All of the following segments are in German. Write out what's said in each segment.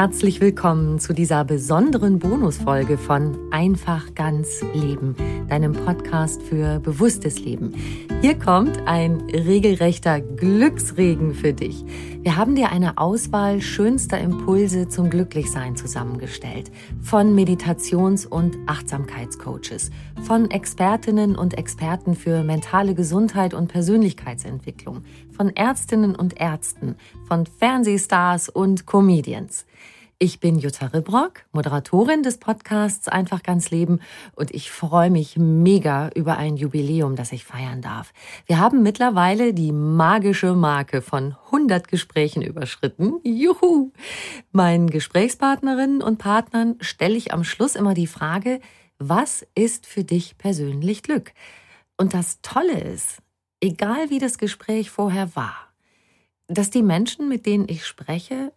Herzlich willkommen zu dieser besonderen Bonusfolge von Einfach ganz Leben, deinem Podcast für bewusstes Leben. Hier kommt ein regelrechter Glücksregen für dich. Wir haben dir eine Auswahl schönster Impulse zum Glücklichsein zusammengestellt. Von Meditations- und Achtsamkeitscoaches, von Expertinnen und Experten für mentale Gesundheit und Persönlichkeitsentwicklung, von Ärztinnen und Ärzten, von Fernsehstars und Comedians. Ich bin Jutta Ribrock, Moderatorin des Podcasts Einfach ganz Leben und ich freue mich mega über ein Jubiläum, das ich feiern darf. Wir haben mittlerweile die magische Marke von 100 Gesprächen überschritten. Juhu! Meinen Gesprächspartnerinnen und Partnern stelle ich am Schluss immer die Frage, was ist für dich persönlich Glück? Und das Tolle ist, egal wie das Gespräch vorher war, dass die Menschen, mit denen ich spreche,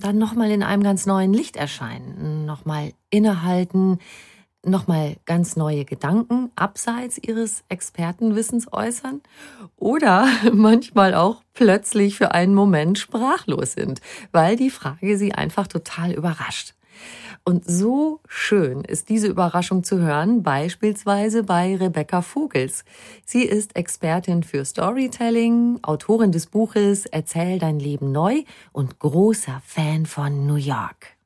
dann nochmal in einem ganz neuen Licht erscheinen, nochmal innehalten, nochmal ganz neue Gedanken abseits ihres Expertenwissens äußern oder manchmal auch plötzlich für einen Moment sprachlos sind, weil die Frage sie einfach total überrascht. Und so schön ist diese Überraschung zu hören, beispielsweise bei Rebecca Vogels. Sie ist Expertin für Storytelling, Autorin des Buches Erzähl dein Leben neu und großer Fan von New York.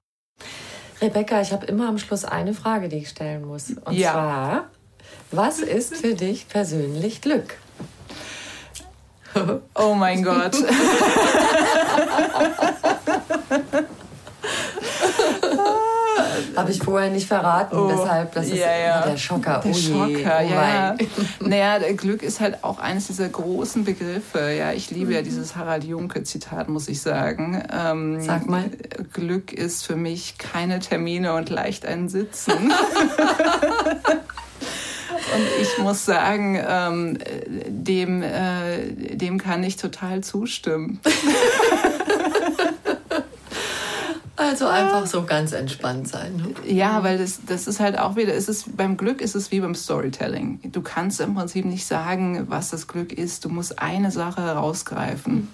Rebecca, ich habe immer am Schluss eine Frage, die ich stellen muss. Und ja. zwar, was ist für dich persönlich Glück? Oh mein Gott. Habe ich vorher nicht verraten, oh, deshalb, das ist ja, ja. der Schocker. Der oh Schocker, oh ja. naja, Glück ist halt auch eines dieser großen Begriffe. Ja, ich liebe mhm. ja dieses Harald Junke-Zitat, muss ich sagen. Ähm, Sag mal. Glück ist für mich keine Termine und leicht ein Sitzen. Und ich muss sagen, ähm, dem, äh, dem kann ich total zustimmen. Also einfach so ganz entspannt sein. Ne? Ja, weil das, das ist halt auch wieder, es ist, beim Glück ist es wie beim Storytelling. Du kannst im Prinzip nicht sagen, was das Glück ist. Du musst eine Sache herausgreifen.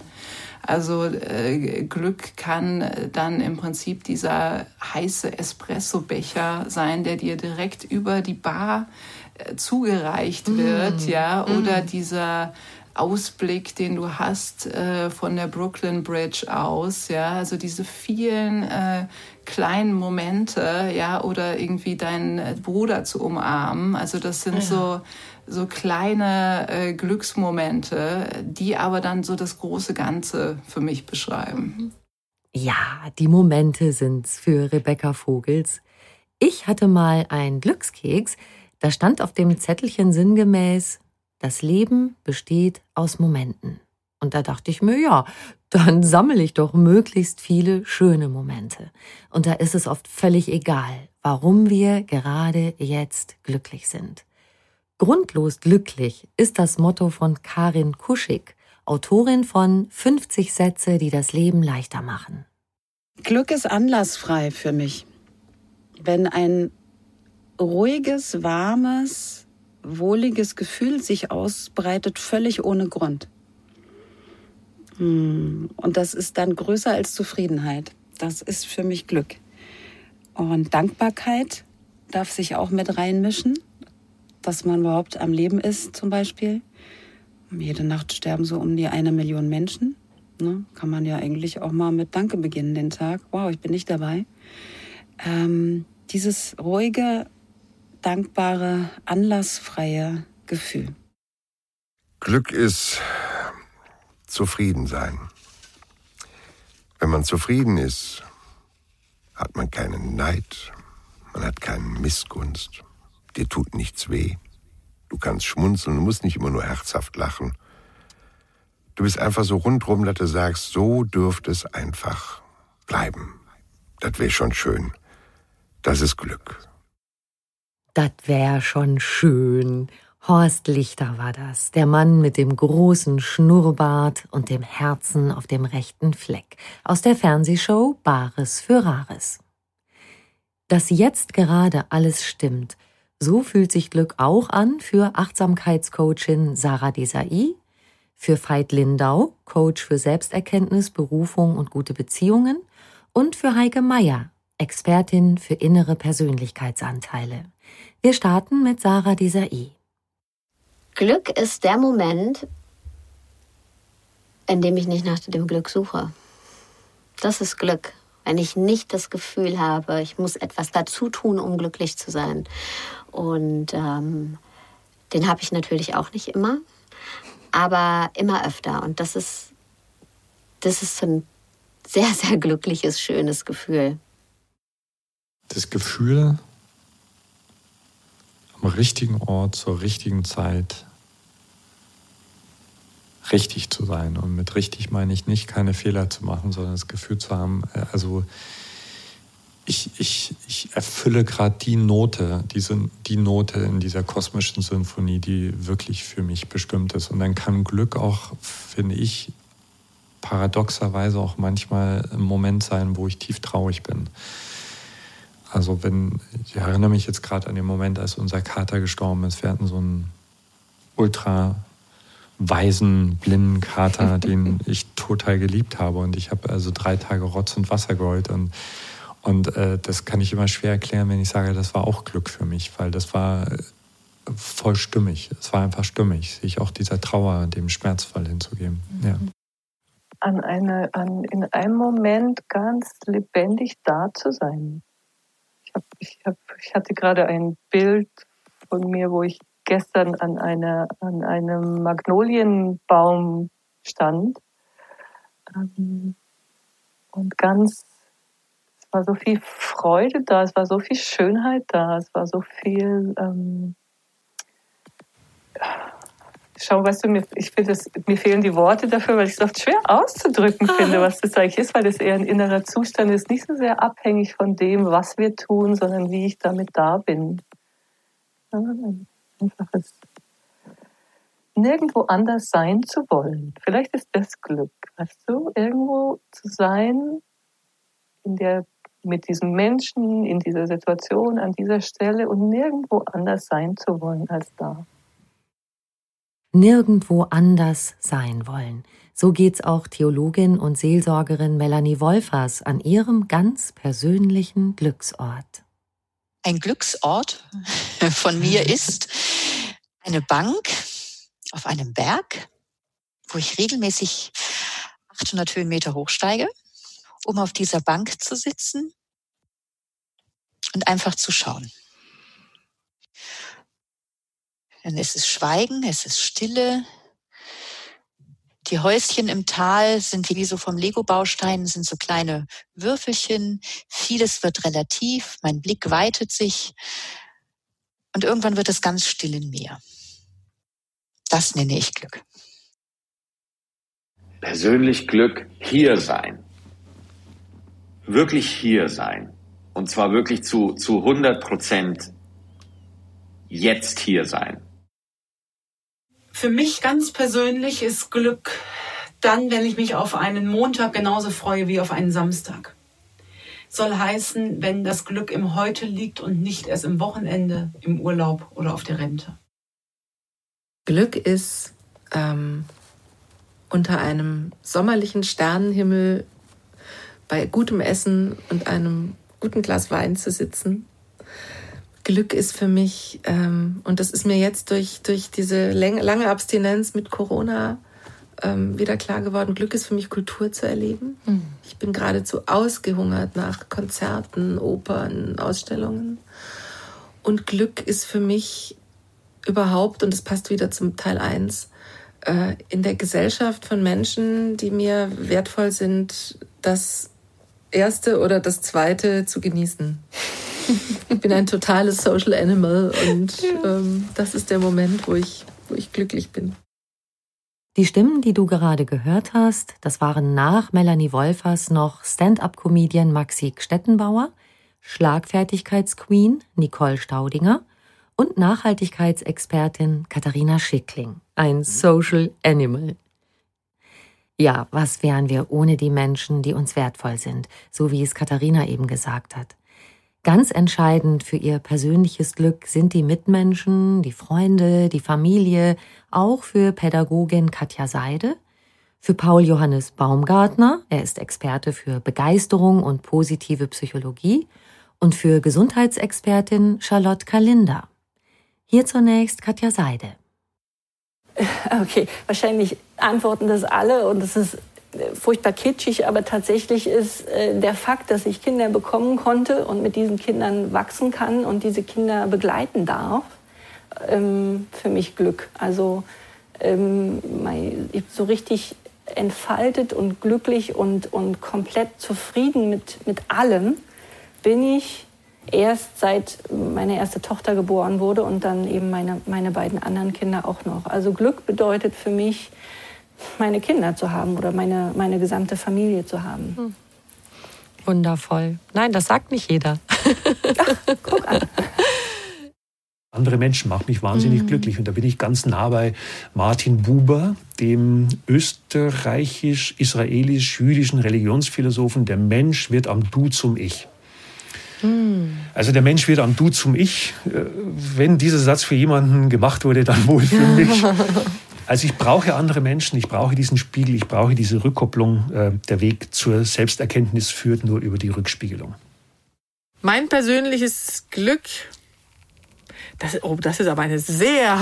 Also äh, Glück kann dann im Prinzip dieser heiße Espresso-Becher sein, der dir direkt über die Bar äh, zugereicht wird, mm. ja, oder mm. dieser Ausblick, den du hast äh, von der Brooklyn Bridge aus, ja, also diese vielen äh, kleinen Momente, ja, oder irgendwie deinen Bruder zu umarmen, also das sind ja. so so kleine äh, Glücksmomente, die aber dann so das große Ganze für mich beschreiben. Ja, die Momente sind's für Rebecca Vogels. Ich hatte mal einen Glückskeks, da stand auf dem Zettelchen sinngemäß das Leben besteht aus Momenten. Und da dachte ich mir, ja, dann sammle ich doch möglichst viele schöne Momente. Und da ist es oft völlig egal, warum wir gerade jetzt glücklich sind. Grundlos glücklich ist das Motto von Karin Kuschig, Autorin von 50 Sätze, die das Leben leichter machen. Glück ist anlassfrei für mich. Wenn ein ruhiges, warmes, wohliges Gefühl sich ausbreitet, völlig ohne Grund. Hm, und das ist dann größer als Zufriedenheit. Das ist für mich Glück. Und Dankbarkeit darf sich auch mit reinmischen, dass man überhaupt am Leben ist zum Beispiel. Jede Nacht sterben so um die eine Million Menschen. Ne? Kann man ja eigentlich auch mal mit Danke beginnen den Tag. Wow, ich bin nicht dabei. Ähm, dieses ruhige, dankbare, anlassfreie Gefühl. Glück ist zufrieden sein. Wenn man zufrieden ist, hat man keinen Neid, man hat keinen Missgunst, dir tut nichts weh. Du kannst schmunzeln, du musst nicht immer nur herzhaft lachen. Du bist einfach so rundrum, dass du sagst, so dürfte es einfach bleiben. Das wäre schon schön. Das ist Glück. Das wäre schon schön. Horst Lichter war das, der Mann mit dem großen Schnurrbart und dem Herzen auf dem rechten Fleck aus der Fernsehshow Bares für Rares. Dass jetzt gerade alles stimmt, so fühlt sich Glück auch an für Achtsamkeitscoachin Sarah Desai, für Veit Lindau, Coach für Selbsterkenntnis, Berufung und gute Beziehungen und für Heike Meier, Expertin für innere Persönlichkeitsanteile. Wir starten mit Sarah Desai. Glück ist der Moment, in dem ich nicht nach dem Glück suche. Das ist Glück. Wenn ich nicht das Gefühl habe, ich muss etwas dazu tun, um glücklich zu sein. Und ähm, den habe ich natürlich auch nicht immer, aber immer öfter. Und das ist, das ist so ein sehr, sehr glückliches, schönes Gefühl. Das Gefühl, am richtigen Ort zur richtigen Zeit richtig zu sein. Und mit richtig meine ich nicht, keine Fehler zu machen, sondern das Gefühl zu haben, äh, also ich, ich, ich erfülle gerade die Note, diese, die Note in dieser kosmischen Sinfonie, die wirklich für mich bestimmt ist. Und dann kann Glück auch, finde ich, paradoxerweise auch manchmal ein Moment sein, wo ich tief traurig bin. Also wenn, ich erinnere mich jetzt gerade an den Moment, als unser Kater gestorben ist. Wir hatten so einen ultra weisen, blinden Kater, den ich total geliebt habe. Und ich habe also drei Tage Rotz und Wasser geheult. Und, und äh, das kann ich immer schwer erklären, wenn ich sage, das war auch Glück für mich, weil das war äh, voll stimmig. Es war einfach stimmig, sich auch dieser Trauer, dem Schmerzfall hinzugeben. Ja. An eine, an, in einem Moment ganz lebendig da zu sein. Ich, hab, ich, hab, ich hatte gerade ein Bild von mir, wo ich gestern an, einer, an einem Magnolienbaum stand. Ähm, und ganz, es war so viel Freude da, es war so viel Schönheit da, es war so viel. Ähm, Schau, weißt du, mir, ich finde, mir fehlen die Worte dafür, weil ich es oft schwer auszudrücken finde, was das eigentlich ist, weil das eher ein innerer Zustand ist, nicht so sehr abhängig von dem, was wir tun, sondern wie ich damit da bin einfaches nirgendwo anders sein zu wollen. Vielleicht ist das Glück, weißt du, irgendwo zu sein, in der, mit diesem Menschen, in dieser Situation, an dieser Stelle und nirgendwo anders sein zu wollen als da. Nirgendwo anders sein wollen. So geht's auch Theologin und Seelsorgerin Melanie Wolfers an ihrem ganz persönlichen Glücksort. Ein Glücksort von mir ist eine Bank auf einem Berg, wo ich regelmäßig 800 Höhenmeter hochsteige, um auf dieser Bank zu sitzen und einfach zu schauen. Ist es Schweigen, es ist Stille, die Häuschen im Tal sind wie so vom Lego-Baustein, sind so kleine Würfelchen. Vieles wird relativ, mein Blick weitet sich und irgendwann wird es ganz still in mir. Das nenne ich Glück. Persönlich Glück, hier sein. Wirklich hier sein. Und zwar wirklich zu, zu 100 Prozent jetzt hier sein. Für mich ganz persönlich ist Glück dann, wenn ich mich auf einen Montag genauso freue wie auf einen Samstag. Soll heißen, wenn das Glück im Heute liegt und nicht erst im Wochenende, im Urlaub oder auf der Rente. Glück ist ähm, unter einem sommerlichen Sternenhimmel bei gutem Essen und einem guten Glas Wein zu sitzen. Glück ist für mich, ähm, und das ist mir jetzt durch, durch diese lange Abstinenz mit Corona ähm, wieder klar geworden, Glück ist für mich Kultur zu erleben. Mhm. Ich bin geradezu ausgehungert nach Konzerten, Opern, Ausstellungen. Und Glück ist für mich überhaupt, und das passt wieder zum Teil 1, äh, in der Gesellschaft von Menschen, die mir wertvoll sind, das erste oder das zweite zu genießen. Ich bin ein totales Social Animal und ähm, das ist der Moment, wo ich, wo ich glücklich bin. Die Stimmen, die du gerade gehört hast, das waren nach Melanie Wolfers noch Stand-up-Comedian Maxi Stettenbauer, Schlagfertigkeitsqueen Nicole Staudinger und Nachhaltigkeitsexpertin Katharina Schickling, ein Social Animal. Ja, was wären wir ohne die Menschen, die uns wertvoll sind, so wie es Katharina eben gesagt hat. Ganz entscheidend für ihr persönliches Glück sind die Mitmenschen, die Freunde, die Familie, auch für Pädagogin Katja Seide, für Paul Johannes Baumgartner, er ist Experte für Begeisterung und positive Psychologie, und für Gesundheitsexpertin Charlotte Kalinder. Hier zunächst Katja Seide. Okay, wahrscheinlich antworten das alle und es ist furchtbar kitschig, aber tatsächlich ist äh, der Fakt, dass ich Kinder bekommen konnte und mit diesen Kindern wachsen kann und diese Kinder begleiten darf, ähm, für mich Glück. Also ähm, so richtig entfaltet und glücklich und, und komplett zufrieden mit, mit allem bin ich erst seit meine erste Tochter geboren wurde und dann eben meine, meine beiden anderen Kinder auch noch. Also Glück bedeutet für mich, meine Kinder zu haben oder meine, meine gesamte Familie zu haben. Hm. Wundervoll. Nein, das sagt nicht jeder. Ach, guck an. Andere Menschen machen mich wahnsinnig mhm. glücklich. Und da bin ich ganz nah bei Martin Buber, dem österreichisch-israelisch-jüdischen Religionsphilosophen. Der Mensch wird am Du zum Ich. Also der Mensch wird am Du zum Ich. Äh, wenn dieser Satz für jemanden gemacht wurde, dann wohl für mich. Also ich brauche andere Menschen, ich brauche diesen Spiegel, ich brauche diese Rückkopplung. Äh, der Weg zur Selbsterkenntnis führt nur über die Rückspiegelung. Mein persönliches Glück das, oh, das ist aber eine sehr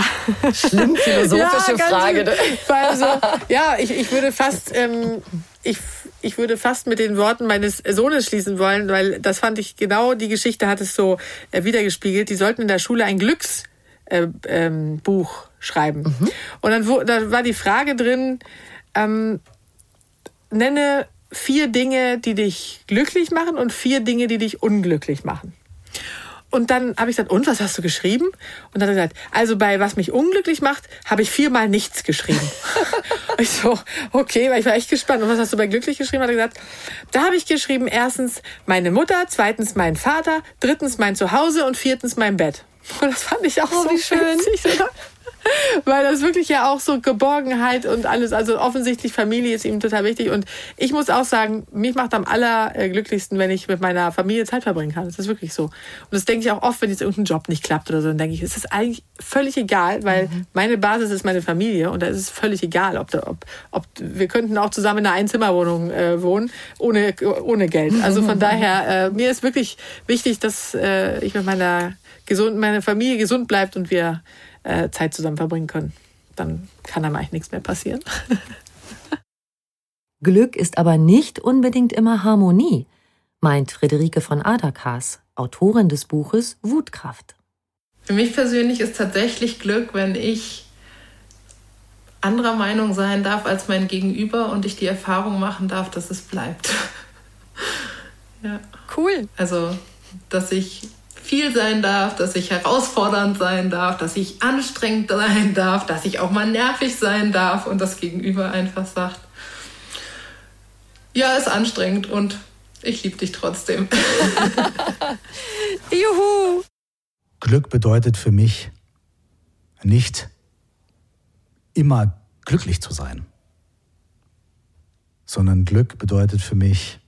schlimm philosophische ja, Frage. Also, ja, ich, ich würde fast, ähm, ich, ich würde fast mit den Worten meines Sohnes schließen wollen, weil das fand ich genau, die Geschichte hat es so äh, wiedergespiegelt. Die sollten in der Schule ein Glücksbuch äh, ähm, schreiben. Mhm. Und dann wo, da war die Frage drin, ähm, nenne vier Dinge, die dich glücklich machen und vier Dinge, die dich unglücklich machen. Und dann habe ich gesagt, und was hast du geschrieben? Und dann hat er gesagt, also bei was mich unglücklich macht, habe ich viermal nichts geschrieben. ich so, okay, weil ich war echt gespannt. Und was hast du bei glücklich geschrieben? Hat er gesagt, da habe ich geschrieben, erstens meine Mutter, zweitens mein Vater, drittens mein Zuhause und viertens mein Bett. Und das fand ich auch oh, so schön. Witzig, weil das wirklich ja auch so Geborgenheit und alles, also offensichtlich Familie ist ihm total wichtig. Und ich muss auch sagen, mich macht am allerglücklichsten, wenn ich mit meiner Familie Zeit verbringen kann. Das ist wirklich so. Und das denke ich auch oft, wenn jetzt irgendein Job nicht klappt oder so, dann denke ich, es ist eigentlich völlig egal, weil mhm. meine Basis ist meine Familie und da ist es völlig egal, ob, ob, ob wir könnten auch zusammen in einer Einzimmerwohnung äh, wohnen, ohne, ohne Geld. Also von daher, äh, mir ist wirklich wichtig, dass äh, ich mit meiner gesund, meine Familie gesund bleibt und wir äh, Zeit zusammen verbringen können. Dann kann einem eigentlich nichts mehr passieren. Glück ist aber nicht unbedingt immer Harmonie, meint Friederike von Aderkas, Autorin des Buches Wutkraft. Für mich persönlich ist tatsächlich Glück, wenn ich anderer Meinung sein darf als mein Gegenüber und ich die Erfahrung machen darf, dass es bleibt. ja. Cool. Also, dass ich viel sein darf, dass ich herausfordernd sein darf, dass ich anstrengend sein darf, dass ich auch mal nervig sein darf und das Gegenüber einfach sagt, ja, ist anstrengend und ich liebe dich trotzdem. Juhu! Glück bedeutet für mich nicht immer glücklich zu sein. sondern Glück bedeutet für mich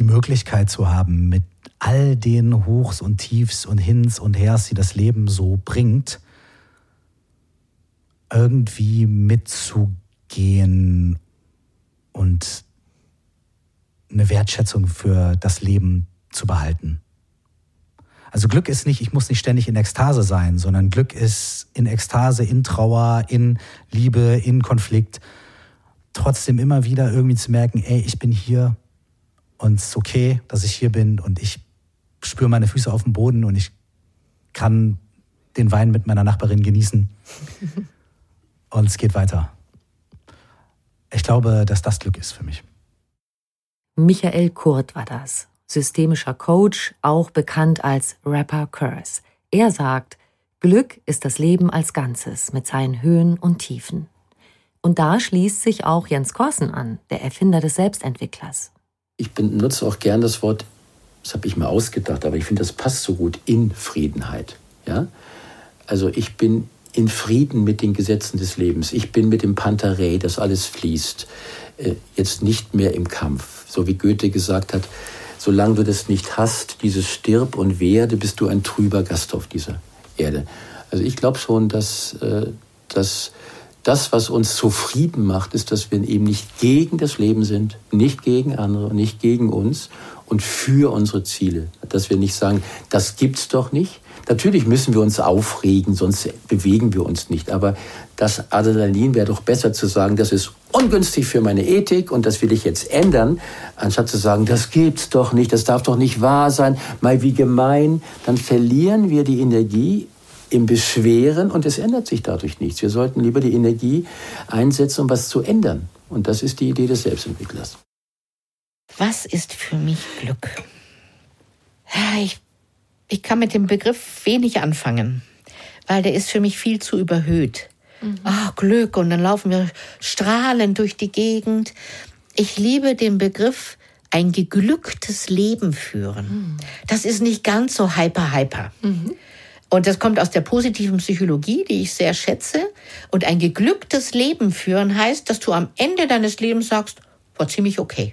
die Möglichkeit zu haben, mit all den Hochs und Tiefs und Hins und Hers, die das Leben so bringt, irgendwie mitzugehen und eine Wertschätzung für das Leben zu behalten. Also Glück ist nicht, ich muss nicht ständig in Ekstase sein, sondern Glück ist in Ekstase, in Trauer, in Liebe, in Konflikt. Trotzdem immer wieder irgendwie zu merken, ey, ich bin hier und es ist okay, dass ich hier bin und ich spüre meine Füße auf dem Boden und ich kann den Wein mit meiner Nachbarin genießen. und es geht weiter. Ich glaube, dass das Glück ist für mich. Michael Kurt war das, systemischer Coach, auch bekannt als Rapper Curse. Er sagt, Glück ist das Leben als Ganzes mit seinen Höhen und Tiefen. Und da schließt sich auch Jens Korsen an, der Erfinder des Selbstentwicklers. Ich benutze auch gern das Wort, das habe ich mir ausgedacht, aber ich finde, das passt so gut, in Friedenheit. Ja? Also ich bin in Frieden mit den Gesetzen des Lebens. Ich bin mit dem Pantarei, das alles fließt, äh, jetzt nicht mehr im Kampf. So wie Goethe gesagt hat, solange du das nicht hast, dieses Stirb und werde, bist du ein trüber Gast auf dieser Erde. Also ich glaube schon, dass, äh, dass das, was uns zufrieden macht, ist, dass wir eben nicht gegen das Leben sind, nicht gegen andere, nicht gegen uns und für unsere Ziele. Dass wir nicht sagen, das gibt's doch nicht. Natürlich müssen wir uns aufregen, sonst bewegen wir uns nicht. Aber das Adrenalin wäre doch besser zu sagen, das ist ungünstig für meine Ethik und das will ich jetzt ändern, anstatt zu sagen, das gibt's doch nicht, das darf doch nicht wahr sein, mal wie gemein. Dann verlieren wir die Energie im Beschweren und es ändert sich dadurch nichts. Wir sollten lieber die Energie einsetzen, um was zu ändern. Und das ist die Idee des Selbstentwicklers. Was ist für mich Glück? Ich, ich kann mit dem Begriff wenig anfangen, weil der ist für mich viel zu überhöht. Mhm. Oh, Glück und dann laufen wir strahlend durch die Gegend. Ich liebe den Begriff ein geglücktes Leben führen. Mhm. Das ist nicht ganz so hyper hyper. Mhm. Und das kommt aus der positiven Psychologie, die ich sehr schätze. Und ein geglücktes Leben führen heißt, dass du am Ende deines Lebens sagst, war ziemlich okay.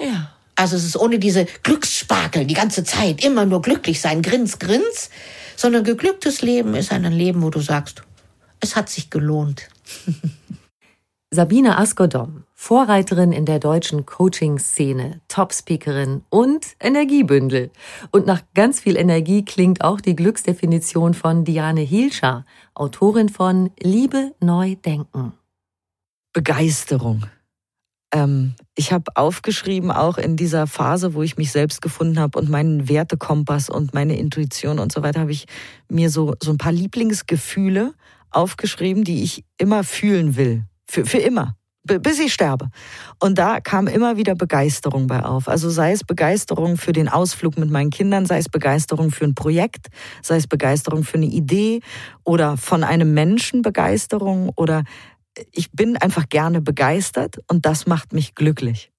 Ja. Also es ist ohne diese Glückssparkel die ganze Zeit, immer nur glücklich sein, grins, grins, sondern geglücktes Leben ist ein Leben, wo du sagst, es hat sich gelohnt. Sabine Askodom, Vorreiterin in der deutschen Coaching-Szene, Top-Speakerin und Energiebündel. Und nach ganz viel Energie klingt auch die Glücksdefinition von Diane Hielscher, Autorin von Liebe neu denken. Begeisterung. Ähm, ich habe aufgeschrieben, auch in dieser Phase, wo ich mich selbst gefunden habe und meinen Wertekompass und meine Intuition und so weiter, habe ich mir so, so ein paar Lieblingsgefühle aufgeschrieben, die ich immer fühlen will. Für, für immer. Bis ich sterbe. Und da kam immer wieder Begeisterung bei auf. Also sei es Begeisterung für den Ausflug mit meinen Kindern, sei es Begeisterung für ein Projekt, sei es Begeisterung für eine Idee oder von einem Menschen Begeisterung oder ich bin einfach gerne begeistert und das macht mich glücklich.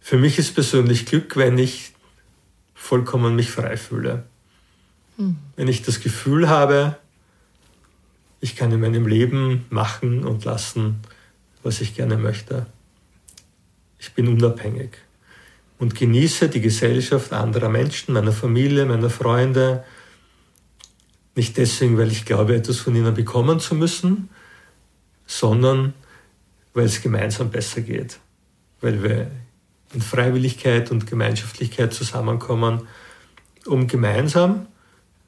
Für mich ist persönlich Glück, wenn ich vollkommen mich frei fühle. Hm. Wenn ich das Gefühl habe, ich kann in meinem Leben machen und lassen, was ich gerne möchte. Ich bin unabhängig und genieße die Gesellschaft anderer Menschen, meiner Familie, meiner Freunde. Nicht deswegen, weil ich glaube, etwas von ihnen bekommen zu müssen, sondern weil es gemeinsam besser geht. Weil wir in Freiwilligkeit und Gemeinschaftlichkeit zusammenkommen, um gemeinsam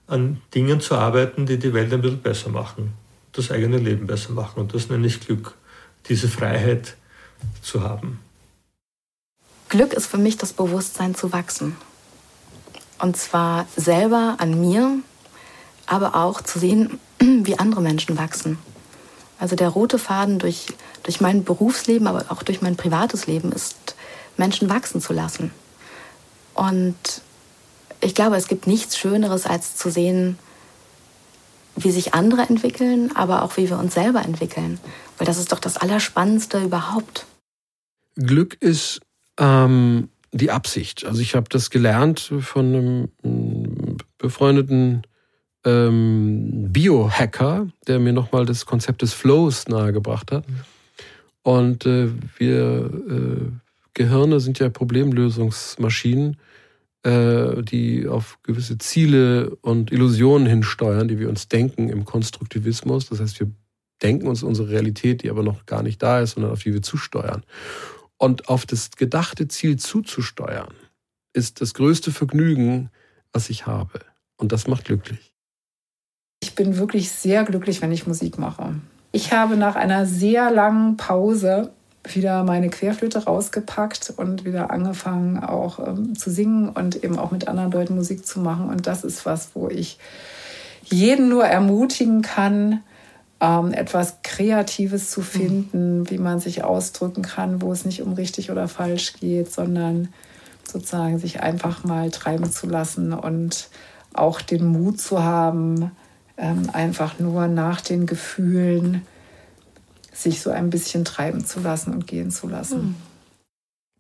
an Dingen zu arbeiten, die die Welt ein bisschen besser machen, das eigene Leben besser machen. Und das nenne ich Glück, diese Freiheit zu haben. Glück ist für mich das Bewusstsein zu wachsen. Und zwar selber an mir, aber auch zu sehen, wie andere Menschen wachsen. Also der rote Faden durch, durch mein Berufsleben, aber auch durch mein privates Leben ist, Menschen wachsen zu lassen. Und ich glaube, es gibt nichts Schöneres, als zu sehen, wie sich andere entwickeln, aber auch wie wir uns selber entwickeln. Weil das ist doch das Allerspannendste überhaupt. Glück ist ähm, die Absicht. Also ich habe das gelernt von einem befreundeten ähm, Biohacker, der mir nochmal das Konzept des Flows nahegebracht hat. Und äh, wir äh, Gehirne sind ja Problemlösungsmaschinen, äh, die auf gewisse Ziele und Illusionen hinsteuern, die wir uns denken im Konstruktivismus. Das heißt, wir denken uns unsere Realität, die aber noch gar nicht da ist, sondern auf die wir zusteuern. Und auf das gedachte Ziel zuzusteuern, ist das größte Vergnügen, was ich habe. Und das macht glücklich. Ich bin wirklich sehr glücklich, wenn ich Musik mache. Ich habe nach einer sehr langen Pause wieder meine Querflöte rausgepackt und wieder angefangen auch ähm, zu singen und eben auch mit anderen Leuten Musik zu machen. Und das ist was, wo ich jeden nur ermutigen kann, ähm, etwas Kreatives zu finden, mhm. wie man sich ausdrücken kann, wo es nicht um richtig oder falsch geht, sondern sozusagen sich einfach mal treiben zu lassen und auch den Mut zu haben, ähm, einfach nur nach den Gefühlen sich so ein bisschen treiben zu lassen und gehen zu lassen. Hm.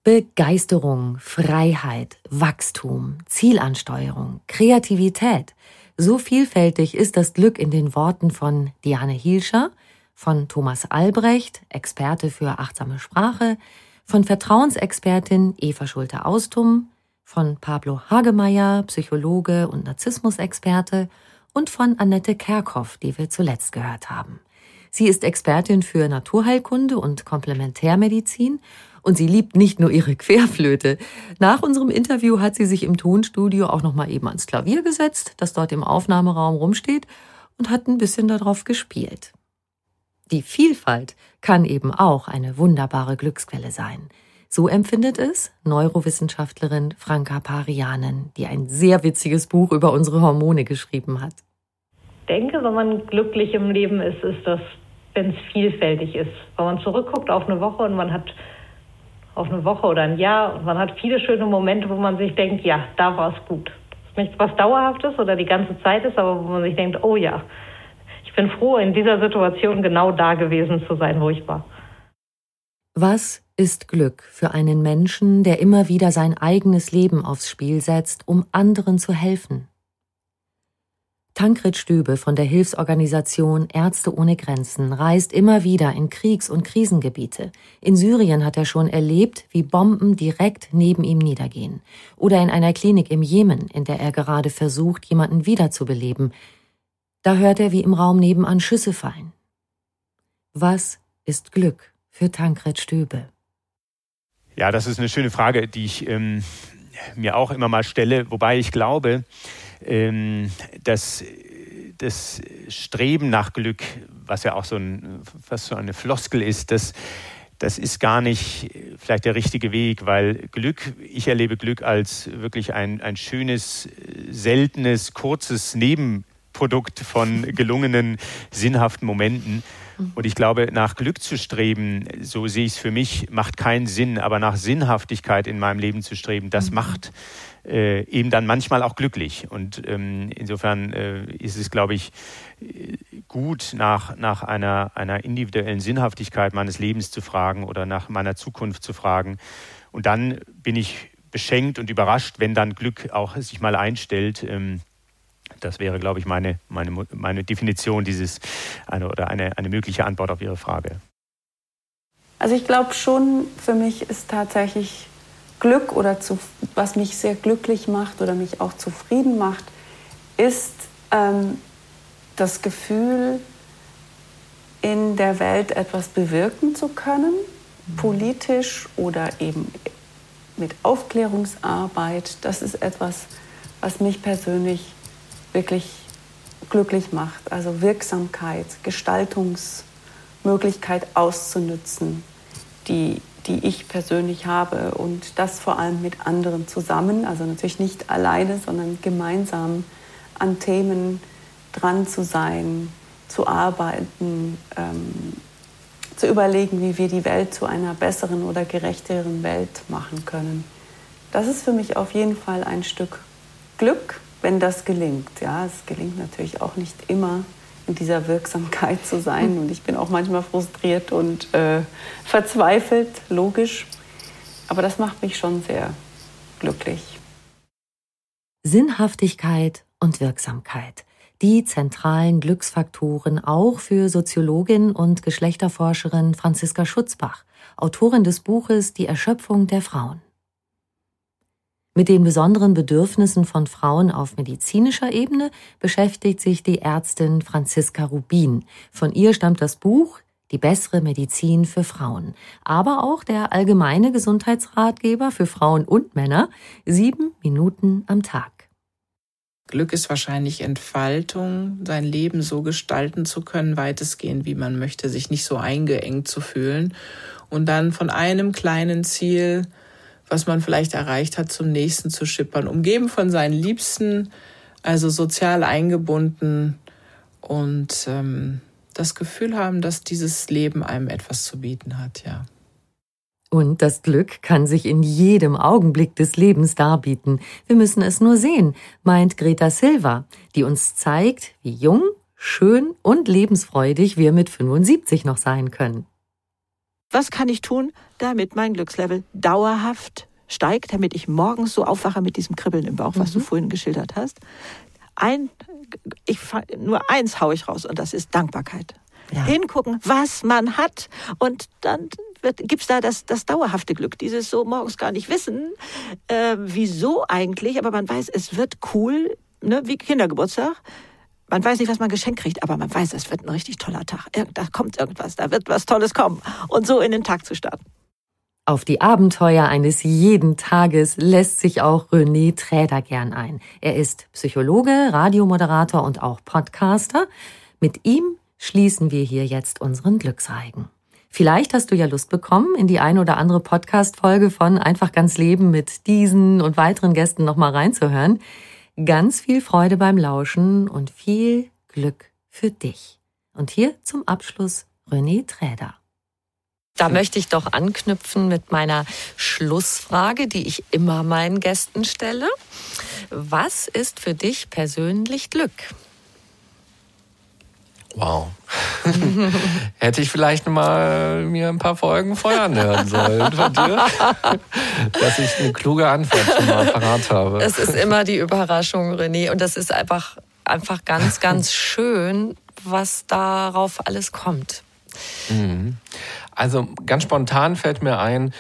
Begeisterung, Freiheit, Wachstum, Zielansteuerung, Kreativität. So vielfältig ist das Glück in den Worten von Diane Hielscher, von Thomas Albrecht, Experte für achtsame Sprache, von Vertrauensexpertin Eva Schulte-Austum, von Pablo Hagemeyer, Psychologe und Narzissmusexperte und von Annette Kerkhoff, die wir zuletzt gehört haben. Sie ist Expertin für Naturheilkunde und Komplementärmedizin und sie liebt nicht nur ihre Querflöte. Nach unserem Interview hat sie sich im Tonstudio auch noch mal eben ans Klavier gesetzt, das dort im Aufnahmeraum rumsteht und hat ein bisschen darauf gespielt. Die Vielfalt kann eben auch eine wunderbare Glücksquelle sein. So empfindet es Neurowissenschaftlerin Franka Parianen, die ein sehr witziges Buch über unsere Hormone geschrieben hat denke, wenn man glücklich im Leben ist, ist das, wenn es vielfältig ist. Wenn man zurückguckt auf eine Woche und man hat auf eine Woche oder ein Jahr und man hat viele schöne Momente, wo man sich denkt, ja, da war es gut. Das ist nichts, was dauerhaftes oder die ganze Zeit ist, aber wo man sich denkt, oh ja, ich bin froh, in dieser Situation genau da gewesen zu sein, wo ich war. Was ist Glück für einen Menschen, der immer wieder sein eigenes Leben aufs Spiel setzt, um anderen zu helfen? Tankred Stübe von der Hilfsorganisation Ärzte ohne Grenzen reist immer wieder in Kriegs- und Krisengebiete. In Syrien hat er schon erlebt, wie Bomben direkt neben ihm niedergehen. Oder in einer Klinik im Jemen, in der er gerade versucht, jemanden wiederzubeleben. Da hört er, wie im Raum nebenan Schüsse fallen. Was ist Glück für Tankred Stübe? Ja, das ist eine schöne Frage, die ich ähm, mir auch immer mal stelle, wobei ich glaube, ähm, das, das Streben nach Glück, was ja auch so ein, was so eine Floskel ist, das, das ist gar nicht vielleicht der richtige Weg, weil Glück, ich erlebe Glück als wirklich ein, ein schönes, seltenes, kurzes Nebenprodukt von gelungenen, sinnhaften Momenten. Und ich glaube, nach Glück zu streben, so sehe ich es für mich, macht keinen Sinn. Aber nach Sinnhaftigkeit in meinem Leben zu streben, das mhm. macht äh, eben dann manchmal auch glücklich. Und ähm, insofern äh, ist es, glaube ich, gut, nach, nach einer, einer individuellen Sinnhaftigkeit meines Lebens zu fragen oder nach meiner Zukunft zu fragen. Und dann bin ich beschenkt und überrascht, wenn dann Glück auch sich mal einstellt. Ähm, das wäre, glaube ich, meine, meine, meine Definition dieses eine, oder eine, eine mögliche Antwort auf Ihre Frage. Also ich glaube schon, für mich ist tatsächlich Glück oder zu, was mich sehr glücklich macht oder mich auch zufrieden macht, ist ähm, das Gefühl, in der Welt etwas bewirken zu können, politisch oder eben mit Aufklärungsarbeit. Das ist etwas, was mich persönlich wirklich glücklich macht. Also Wirksamkeit, Gestaltungsmöglichkeit auszunutzen, die die ich persönlich habe und das vor allem mit anderen zusammen, also natürlich nicht alleine, sondern gemeinsam an Themen dran zu sein, zu arbeiten, ähm, zu überlegen, wie wir die Welt zu einer besseren oder gerechteren Welt machen können. Das ist für mich auf jeden Fall ein Stück Glück, wenn das gelingt. Ja, es gelingt natürlich auch nicht immer, in dieser Wirksamkeit zu sein. Und ich bin auch manchmal frustriert und äh, verzweifelt, logisch. Aber das macht mich schon sehr glücklich. Sinnhaftigkeit und Wirksamkeit. die zentralen Glücksfaktoren auch für Soziologin und Geschlechterforscherin Franziska Schutzbach, Autorin des Buches Die Erschöpfung der Frauen. Mit den besonderen Bedürfnissen von Frauen auf medizinischer Ebene beschäftigt sich die Ärztin Franziska Rubin. Von ihr stammt das Buch Die bessere Medizin für Frauen, aber auch der allgemeine Gesundheitsratgeber für Frauen und Männer, sieben Minuten am Tag. Glück ist wahrscheinlich Entfaltung, sein Leben so gestalten zu können, weitestgehend, wie man möchte, sich nicht so eingeengt zu fühlen und dann von einem kleinen Ziel was man vielleicht erreicht hat, zum nächsten zu schippern. Umgeben von seinen Liebsten, also sozial eingebunden und ähm, das Gefühl haben, dass dieses Leben einem etwas zu bieten hat, ja. Und das Glück kann sich in jedem Augenblick des Lebens darbieten. Wir müssen es nur sehen, meint Greta Silva, die uns zeigt, wie jung, schön und lebensfreudig wir mit 75 noch sein können. Was kann ich tun, damit mein Glückslevel dauerhaft steigt, damit ich morgens so aufwache mit diesem Kribbeln im Bauch, was mhm. du vorhin geschildert hast? Ein, ich, nur eins haue ich raus und das ist Dankbarkeit. Ja. Hingucken, was man hat und dann gibt es da das, das dauerhafte Glück, dieses so morgens gar nicht wissen, äh, wieso eigentlich, aber man weiß, es wird cool, ne, wie Kindergeburtstag. Man weiß nicht, was man geschenkt kriegt, aber man weiß, es wird ein richtig toller Tag. Da kommt irgendwas, da wird was Tolles kommen. Und so in den Tag zu starten. Auf die Abenteuer eines jeden Tages lässt sich auch René Träder gern ein. Er ist Psychologe, Radiomoderator und auch Podcaster. Mit ihm schließen wir hier jetzt unseren Glücksreigen. Vielleicht hast du ja Lust bekommen, in die ein oder andere Podcast-Folge von Einfach ganz Leben mit diesen und weiteren Gästen nochmal reinzuhören. Ganz viel Freude beim Lauschen und viel Glück für dich. Und hier zum Abschluss René Träder. Da möchte ich doch anknüpfen mit meiner Schlussfrage, die ich immer meinen Gästen stelle. Was ist für dich persönlich Glück? Wow. Hätte ich vielleicht mal mir ein paar Folgen feuern hören sollen von dir, dass ich eine kluge Antwort schon mal parat habe. Es ist immer die Überraschung, René, und das ist einfach, einfach ganz, ganz schön, was darauf alles kommt. Mhm. Also ganz spontan fällt mir ein,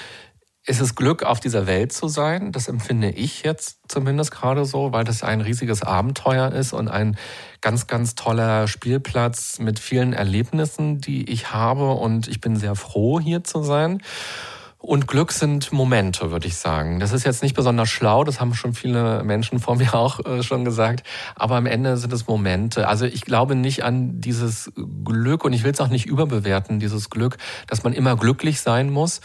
ist es Glück, auf dieser Welt zu sein. Das empfinde ich jetzt zumindest gerade so, weil das ein riesiges Abenteuer ist und ein ganz, ganz toller Spielplatz mit vielen Erlebnissen, die ich habe. Und ich bin sehr froh, hier zu sein. Und Glück sind Momente, würde ich sagen. Das ist jetzt nicht besonders schlau, das haben schon viele Menschen vor mir auch äh, schon gesagt. Aber am Ende sind es Momente. Also ich glaube nicht an dieses Glück und ich will es auch nicht überbewerten, dieses Glück, dass man immer glücklich sein muss,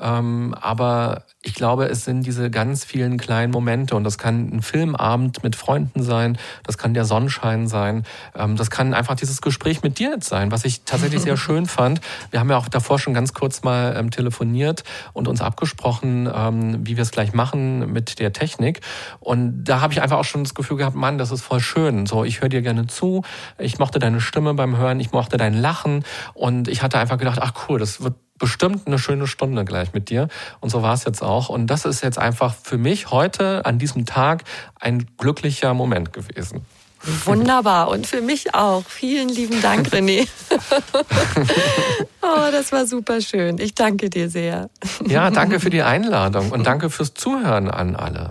aber ich glaube, es sind diese ganz vielen kleinen Momente und das kann ein Filmabend mit Freunden sein, das kann der Sonnenschein sein, ähm, das kann einfach dieses Gespräch mit dir jetzt sein, was ich tatsächlich sehr schön fand. Wir haben ja auch davor schon ganz kurz mal ähm, telefoniert und uns abgesprochen, ähm, wie wir es gleich machen mit der Technik. Und da habe ich einfach auch schon das Gefühl gehabt, Mann, das ist voll schön. So, ich höre dir gerne zu, ich mochte deine Stimme beim Hören, ich mochte dein Lachen und ich hatte einfach gedacht, ach cool, das wird bestimmt eine schöne Stunde gleich mit dir. Und so war es jetzt auch. Und das ist jetzt einfach für mich heute an diesem Tag ein glücklicher Moment gewesen. Wunderbar und für mich auch. Vielen lieben Dank, René. oh, das war super schön. Ich danke dir sehr. Ja, danke für die Einladung und danke fürs Zuhören an alle.